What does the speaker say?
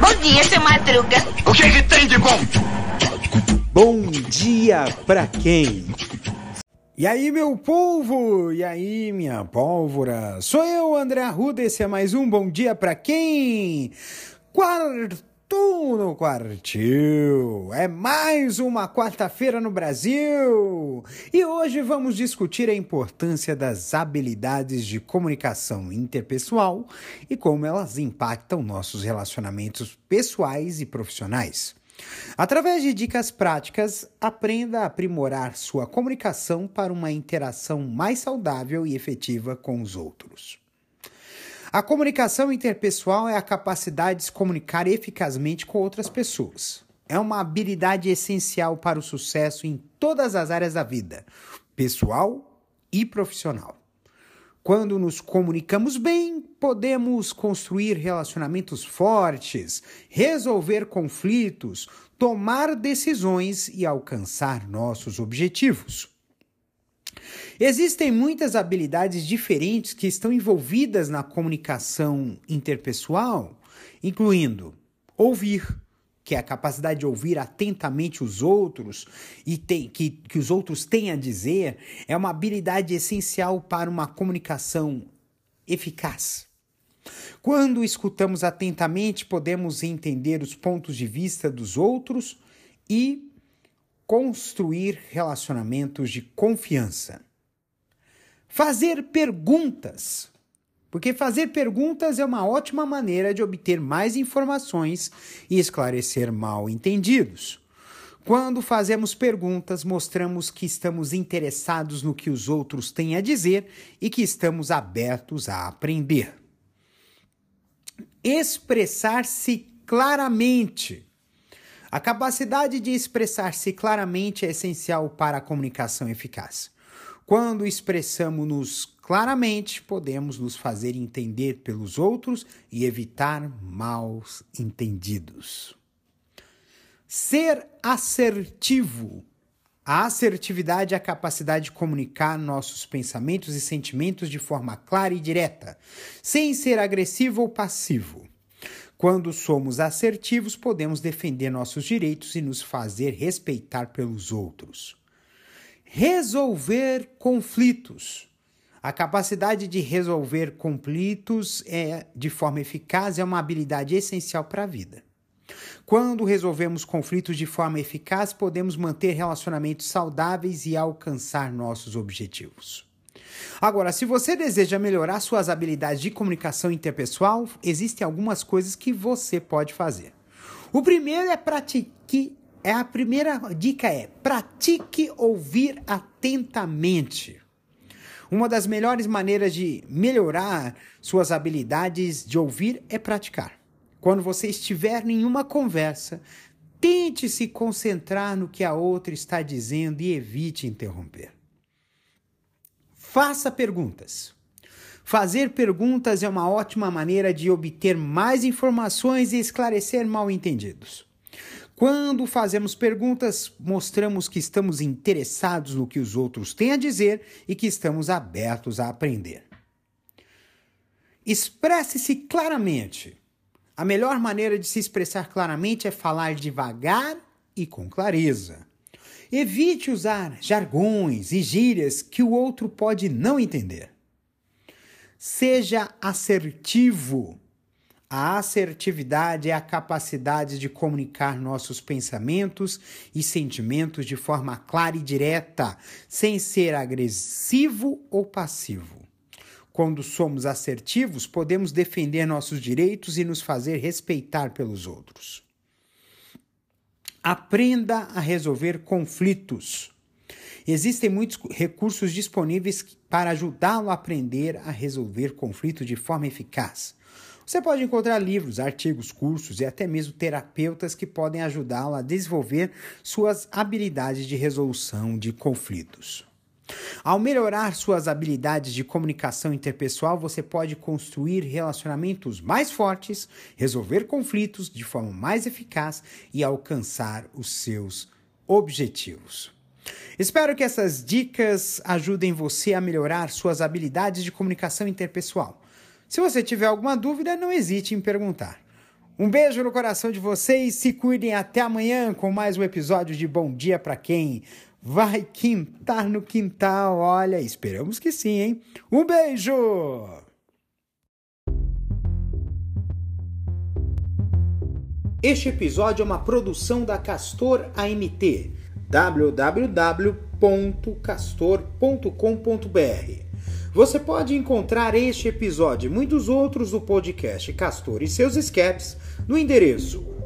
Bom dia, seu Madruga. O que, que tem de bom? Bom dia pra quem? E aí, meu povo? E aí, minha pólvora? Sou eu, André Arruda, esse é mais um Bom Dia Pra Quem? Quarto no Quartil. É mais uma quarta-feira no Brasil. E hoje vamos discutir a importância das habilidades de comunicação interpessoal e como elas impactam nossos relacionamentos pessoais e profissionais. Através de dicas práticas, aprenda a aprimorar sua comunicação para uma interação mais saudável e efetiva com os outros. A comunicação interpessoal é a capacidade de se comunicar eficazmente com outras pessoas. É uma habilidade essencial para o sucesso em todas as áreas da vida, pessoal e profissional. Quando nos comunicamos bem, podemos construir relacionamentos fortes, resolver conflitos, tomar decisões e alcançar nossos objetivos. Existem muitas habilidades diferentes que estão envolvidas na comunicação interpessoal, incluindo ouvir, que é a capacidade de ouvir atentamente os outros e tem, que, que os outros têm a dizer, é uma habilidade essencial para uma comunicação eficaz. Quando escutamos atentamente, podemos entender os pontos de vista dos outros e construir relacionamentos de confiança. Fazer perguntas. Porque fazer perguntas é uma ótima maneira de obter mais informações e esclarecer mal entendidos. Quando fazemos perguntas, mostramos que estamos interessados no que os outros têm a dizer e que estamos abertos a aprender. Expressar-se claramente. A capacidade de expressar-se claramente é essencial para a comunicação eficaz. Quando expressamos-nos claramente, podemos nos fazer entender pelos outros e evitar maus entendidos. Ser assertivo. A assertividade é a capacidade de comunicar nossos pensamentos e sentimentos de forma clara e direta, sem ser agressivo ou passivo. Quando somos assertivos, podemos defender nossos direitos e nos fazer respeitar pelos outros. Resolver conflitos. A capacidade de resolver conflitos é, de forma eficaz é uma habilidade essencial para a vida. Quando resolvemos conflitos de forma eficaz, podemos manter relacionamentos saudáveis e alcançar nossos objetivos. Agora, se você deseja melhorar suas habilidades de comunicação interpessoal, existem algumas coisas que você pode fazer. O primeiro é pratique é a primeira dica é pratique ouvir atentamente. Uma das melhores maneiras de melhorar suas habilidades de ouvir é praticar. Quando você estiver em uma conversa, tente se concentrar no que a outra está dizendo e evite interromper. Faça perguntas. Fazer perguntas é uma ótima maneira de obter mais informações e esclarecer mal entendidos. Quando fazemos perguntas, mostramos que estamos interessados no que os outros têm a dizer e que estamos abertos a aprender. Expresse-se claramente. A melhor maneira de se expressar claramente é falar devagar e com clareza. Evite usar jargões e gírias que o outro pode não entender. Seja assertivo a assertividade é a capacidade de comunicar nossos pensamentos e sentimentos de forma clara e direta, sem ser agressivo ou passivo. Quando somos assertivos, podemos defender nossos direitos e nos fazer respeitar pelos outros. Aprenda a resolver conflitos. Existem muitos recursos disponíveis para ajudá-lo a aprender a resolver conflitos de forma eficaz. Você pode encontrar livros, artigos, cursos e até mesmo terapeutas que podem ajudá-lo a desenvolver suas habilidades de resolução de conflitos. Ao melhorar suas habilidades de comunicação interpessoal, você pode construir relacionamentos mais fortes, resolver conflitos de forma mais eficaz e alcançar os seus objetivos. Espero que essas dicas ajudem você a melhorar suas habilidades de comunicação interpessoal. Se você tiver alguma dúvida, não hesite em perguntar. Um beijo no coração de vocês, se cuidem até amanhã com mais um episódio de Bom Dia para quem vai quintar no quintal. Olha, esperamos que sim, hein? Um beijo! Este episódio é uma produção da Castor AMT, www.castor.com.br. Você pode encontrar este episódio e muitos outros do podcast Castor e seus escapes no endereço